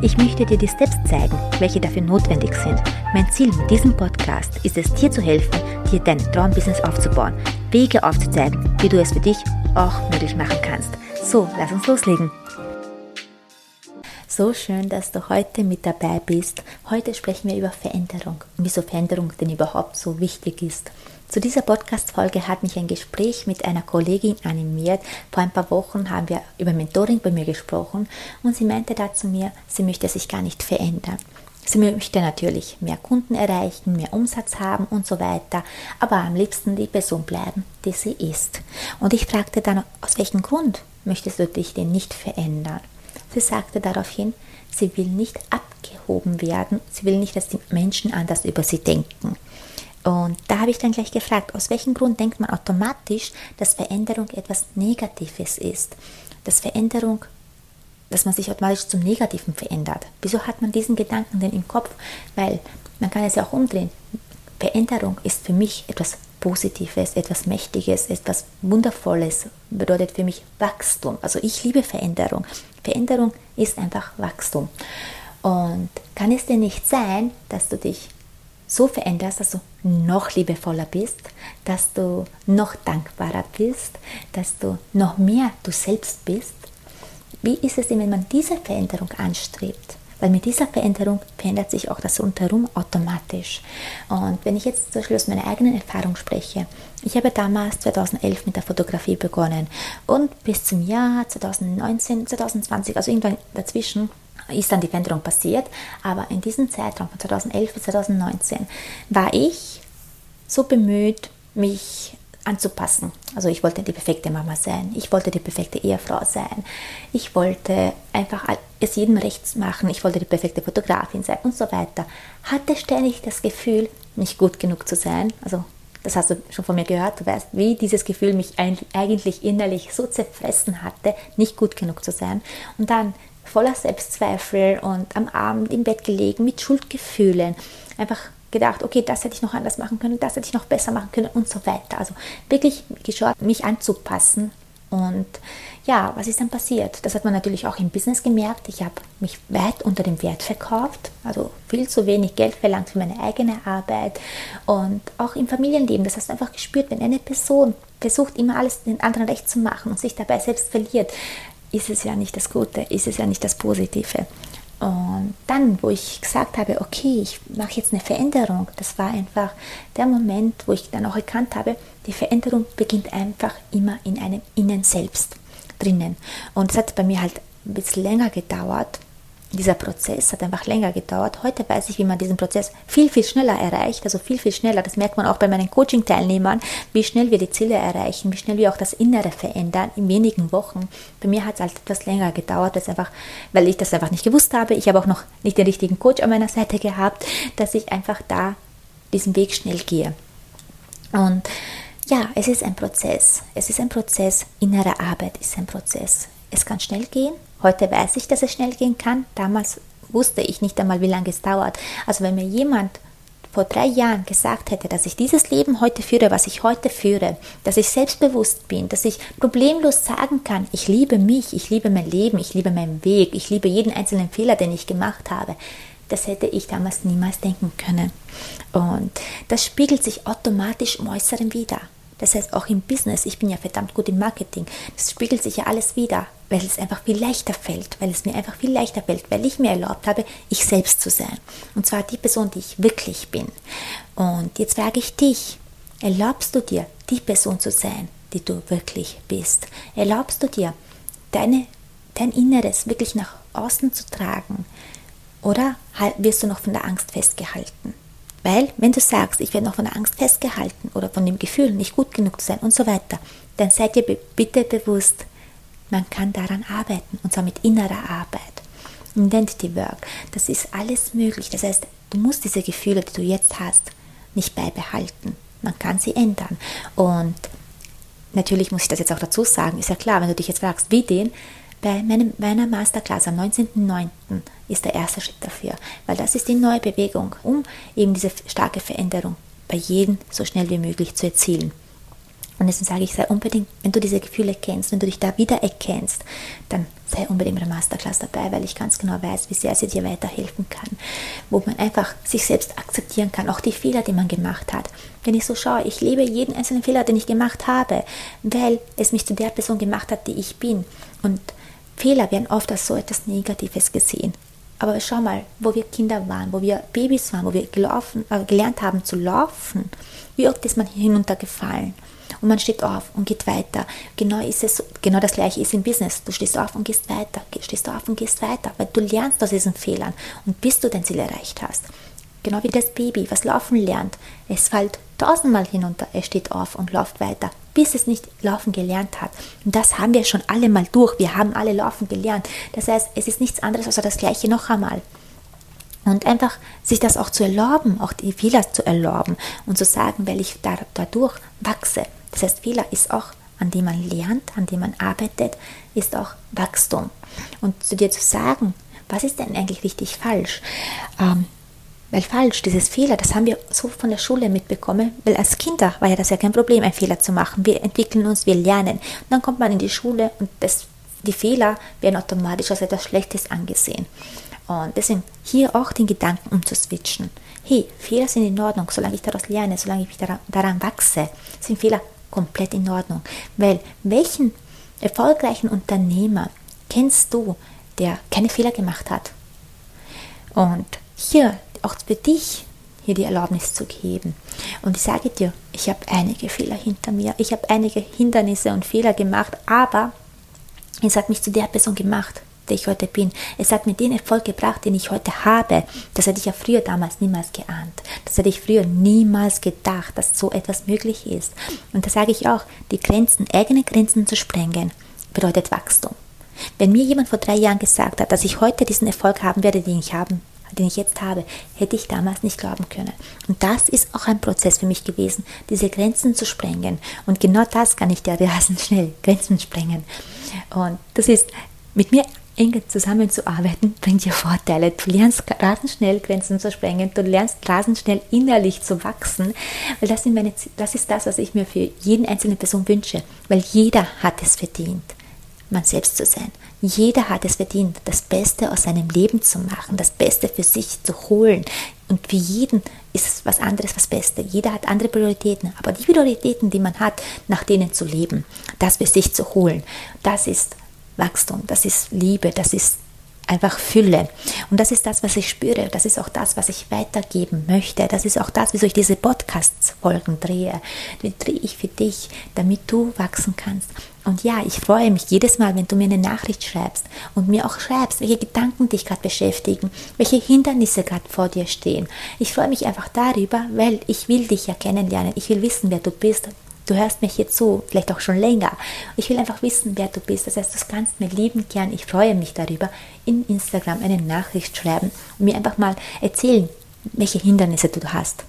Ich möchte dir die Steps zeigen, welche dafür notwendig sind. Mein Ziel mit diesem Podcast ist es, dir zu helfen, dir dein Traumbusiness aufzubauen, Wege aufzuzeigen, wie du es für dich auch möglich machen kannst. So, lass uns loslegen. So schön, dass du heute mit dabei bist. Heute sprechen wir über Veränderung und wieso Veränderung denn überhaupt so wichtig ist. Zu dieser Podcast-Folge hat mich ein Gespräch mit einer Kollegin animiert. Vor ein paar Wochen haben wir über Mentoring bei mir gesprochen und sie meinte da zu mir, sie möchte sich gar nicht verändern. Sie möchte natürlich mehr Kunden erreichen, mehr Umsatz haben und so weiter, aber am liebsten die Person bleiben, die sie ist. Und ich fragte dann, aus welchem Grund möchtest du dich denn nicht verändern? Sie sagte daraufhin, sie will nicht abgehoben werden, sie will nicht, dass die Menschen anders über sie denken. Und da habe ich dann gleich gefragt, aus welchem Grund denkt man automatisch, dass Veränderung etwas Negatives ist? Dass Veränderung, dass man sich automatisch zum Negativen verändert. Wieso hat man diesen Gedanken denn im Kopf? Weil man kann es ja auch umdrehen. Veränderung ist für mich etwas Positives, etwas Mächtiges, etwas Wundervolles, bedeutet für mich Wachstum. Also ich liebe Veränderung. Veränderung ist einfach Wachstum. Und kann es denn nicht sein, dass du dich so veränderst, dass du noch liebevoller bist, dass du noch dankbarer bist, dass du noch mehr du selbst bist. Wie ist es denn, wenn man diese Veränderung anstrebt? Weil mit dieser Veränderung verändert sich auch das Rundherum automatisch. Und wenn ich jetzt zum Beispiel aus meiner eigenen Erfahrung spreche, ich habe damals 2011 mit der Fotografie begonnen und bis zum Jahr 2019, 2020, also irgendwann dazwischen, ist dann die Veränderung passiert. Aber in diesem Zeitraum von 2011 bis 2019 war ich so bemüht, mich anzupassen. Also ich wollte die perfekte Mama sein, ich wollte die perfekte Ehefrau sein, ich wollte einfach es jedem recht machen, ich wollte die perfekte Fotografin sein und so weiter. Hatte ständig das Gefühl, nicht gut genug zu sein. Also das hast du schon von mir gehört, du weißt, wie dieses Gefühl mich eigentlich innerlich so zerfressen hatte, nicht gut genug zu sein. Und dann voller Selbstzweifel und am Abend im Bett gelegen mit Schuldgefühlen. Einfach gedacht, okay, das hätte ich noch anders machen können, das hätte ich noch besser machen können und so weiter. Also wirklich geschaut, mich anzupassen. Und ja, was ist dann passiert? Das hat man natürlich auch im Business gemerkt. Ich habe mich weit unter dem Wert verkauft, also viel zu wenig Geld verlangt für meine eigene Arbeit und auch im Familienleben. Das hast du einfach gespürt, wenn eine Person versucht, immer alles den anderen recht zu machen und sich dabei selbst verliert, ist es ja nicht das Gute, ist es ja nicht das Positive. Und dann, wo ich gesagt habe, okay, ich mache jetzt eine Veränderung, das war einfach der Moment, wo ich dann auch erkannt habe, die Veränderung beginnt einfach immer in einem Innen selbst drinnen. Und es hat bei mir halt ein bisschen länger gedauert, dieser Prozess hat einfach länger gedauert. Heute weiß ich, wie man diesen Prozess viel, viel schneller erreicht. Also viel, viel schneller. Das merkt man auch bei meinen Coaching-Teilnehmern, wie schnell wir die Ziele erreichen, wie schnell wir auch das Innere verändern in wenigen Wochen. Bei mir hat es halt etwas länger gedauert, das einfach, weil ich das einfach nicht gewusst habe. Ich habe auch noch nicht den richtigen Coach an meiner Seite gehabt, dass ich einfach da diesen Weg schnell gehe. Und ja, es ist ein Prozess. Es ist ein Prozess. Innere Arbeit ist ein Prozess. Es kann schnell gehen, Heute weiß ich, dass es schnell gehen kann. Damals wusste ich nicht einmal, wie lange es dauert. Also wenn mir jemand vor drei Jahren gesagt hätte, dass ich dieses Leben heute führe, was ich heute führe, dass ich selbstbewusst bin, dass ich problemlos sagen kann, ich liebe mich, ich liebe mein Leben, ich liebe meinen Weg, ich liebe jeden einzelnen Fehler, den ich gemacht habe, das hätte ich damals niemals denken können. Und das spiegelt sich automatisch im Äußeren wieder. Das heißt, auch im Business, ich bin ja verdammt gut im Marketing, das spiegelt sich ja alles wieder, weil es einfach viel leichter fällt, weil es mir einfach viel leichter fällt, weil ich mir erlaubt habe, ich selbst zu sein. Und zwar die Person, die ich wirklich bin. Und jetzt frage ich dich, erlaubst du dir, die Person zu sein, die du wirklich bist? Erlaubst du dir, deine, dein Inneres wirklich nach außen zu tragen? Oder wirst du noch von der Angst festgehalten? Weil, wenn du sagst, ich werde noch von der Angst festgehalten oder von dem Gefühl, nicht gut genug zu sein und so weiter, dann seid ihr bitte bewusst, man kann daran arbeiten und zwar mit innerer Arbeit. Identity Work. Das ist alles möglich. Das heißt, du musst diese Gefühle, die du jetzt hast, nicht beibehalten. Man kann sie ändern. Und natürlich muss ich das jetzt auch dazu sagen, ist ja klar, wenn du dich jetzt fragst, wie den, bei meinem, meiner Masterclass am 19.09. ist der erste Schritt dafür, weil das ist die neue Bewegung, um eben diese starke Veränderung bei jedem so schnell wie möglich zu erzielen. Und deswegen sage ich, sei unbedingt, wenn du diese Gefühle kennst, wenn du dich da wieder erkennst, dann sei unbedingt bei der Masterclass dabei, weil ich ganz genau weiß, wie sehr sie dir weiterhelfen kann. Wo man einfach sich selbst akzeptieren kann, auch die Fehler, die man gemacht hat. Wenn ich so schaue, ich lebe jeden einzelnen Fehler, den ich gemacht habe, weil es mich zu der Person gemacht hat, die ich bin. Und Fehler werden oft als so etwas Negatives gesehen. Aber schau mal, wo wir Kinder waren, wo wir Babys waren, wo wir gelaufen, äh, gelernt haben zu laufen, wie oft ist man hinuntergefallen? Und man steht auf und geht weiter. Genau, ist es, genau das gleiche ist im Business. Du stehst auf und gehst weiter, stehst auf und gehst weiter, weil du lernst aus diesen Fehlern und bis du dein Ziel erreicht hast. Genau wie das Baby, was laufen lernt. Es fällt tausendmal hinunter, es steht auf und läuft weiter, bis es nicht laufen gelernt hat. Und das haben wir schon alle mal durch. Wir haben alle laufen gelernt. Das heißt, es ist nichts anderes als das Gleiche noch einmal. Und einfach sich das auch zu erlauben, auch die Fehler zu erlauben und zu sagen, weil ich dadurch wachse. Das heißt, Fehler ist auch, an dem man lernt, an dem man arbeitet, ist auch Wachstum. Und zu dir zu sagen, was ist denn eigentlich richtig falsch? Ähm, weil falsch, dieses Fehler, das haben wir so von der Schule mitbekommen, weil als Kinder war ja das ja kein Problem, einen Fehler zu machen. Wir entwickeln uns, wir lernen. Und dann kommt man in die Schule und das, die Fehler werden automatisch als etwas Schlechtes angesehen. Und deswegen hier auch den Gedanken umzuswitchen. Hey, Fehler sind in Ordnung, solange ich daraus lerne, solange ich daran, daran wachse, sind Fehler komplett in Ordnung. Weil welchen erfolgreichen Unternehmer kennst du, der keine Fehler gemacht hat? Und hier auch für dich hier die Erlaubnis zu geben. Und ich sage dir, ich habe einige Fehler hinter mir. Ich habe einige Hindernisse und Fehler gemacht, aber es hat mich zu der Person gemacht, der ich heute bin. Es hat mir den Erfolg gebracht, den ich heute habe. Das hätte ich ja früher damals niemals geahnt. Das hätte ich früher niemals gedacht, dass so etwas möglich ist. Und da sage ich auch, die Grenzen, eigene Grenzen zu sprengen, bedeutet Wachstum. Wenn mir jemand vor drei Jahren gesagt hat, dass ich heute diesen Erfolg haben werde, den ich haben den ich jetzt habe, hätte ich damals nicht glauben können. Und das ist auch ein Prozess für mich gewesen, diese Grenzen zu sprengen. Und genau das kann ich dir rasend schnell, Grenzen sprengen. Und das ist, mit mir eng zusammenzuarbeiten, bringt dir Vorteile. Du lernst rasend schnell Grenzen zu sprengen, du lernst rasend schnell innerlich zu wachsen, weil das, sind meine, das ist das, was ich mir für jeden einzelnen Person wünsche, weil jeder hat es verdient man selbst zu sein. Jeder hat es verdient, das Beste aus seinem Leben zu machen, das Beste für sich zu holen. Und für jeden ist es was anderes, was Beste. Jeder hat andere Prioritäten. Aber die Prioritäten, die man hat, nach denen zu leben, das für sich zu holen, das ist Wachstum, das ist Liebe, das ist einfach Fülle. Und das ist das, was ich spüre. Das ist auch das, was ich weitergeben möchte. Das ist auch das, wieso ich diese Podcasts-Folgen drehe. Die drehe ich für dich, damit du wachsen kannst. Und ja, ich freue mich jedes Mal, wenn du mir eine Nachricht schreibst und mir auch schreibst, welche Gedanken dich gerade beschäftigen, welche Hindernisse gerade vor dir stehen. Ich freue mich einfach darüber, weil ich will dich ja kennenlernen. Ich will wissen, wer du bist, du hörst mich hier zu, vielleicht auch schon länger. Ich will einfach wissen, wer du bist. Das heißt, du kannst mir lieben gern, ich freue mich darüber, in Instagram eine Nachricht schreiben und mir einfach mal erzählen, welche Hindernisse du hast.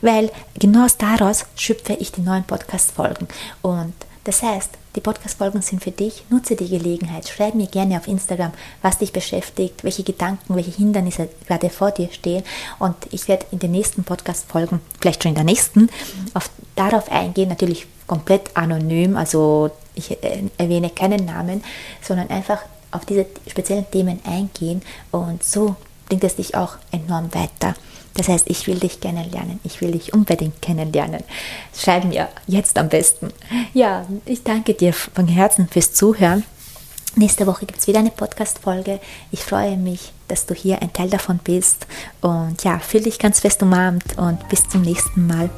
Weil genau daraus schöpfe ich die neuen Podcast-Folgen. Und das heißt, die Podcast-Folgen sind für dich. Nutze die Gelegenheit. Schreib mir gerne auf Instagram, was dich beschäftigt, welche Gedanken, welche Hindernisse gerade vor dir stehen. Und ich werde in den nächsten Podcast-Folgen, vielleicht schon in der nächsten, auf, darauf eingehen. Natürlich komplett anonym, also ich äh, erwähne keinen Namen, sondern einfach auf diese speziellen Themen eingehen. Und so bringt es dich auch enorm weiter. Das heißt, ich will dich kennenlernen. Ich will dich unbedingt kennenlernen. Schreib mir jetzt am besten. Ja, ich danke dir von Herzen fürs Zuhören. Nächste Woche gibt es wieder eine Podcast-Folge. Ich freue mich, dass du hier ein Teil davon bist. Und ja, fühl dich ganz fest umarmt und bis zum nächsten Mal.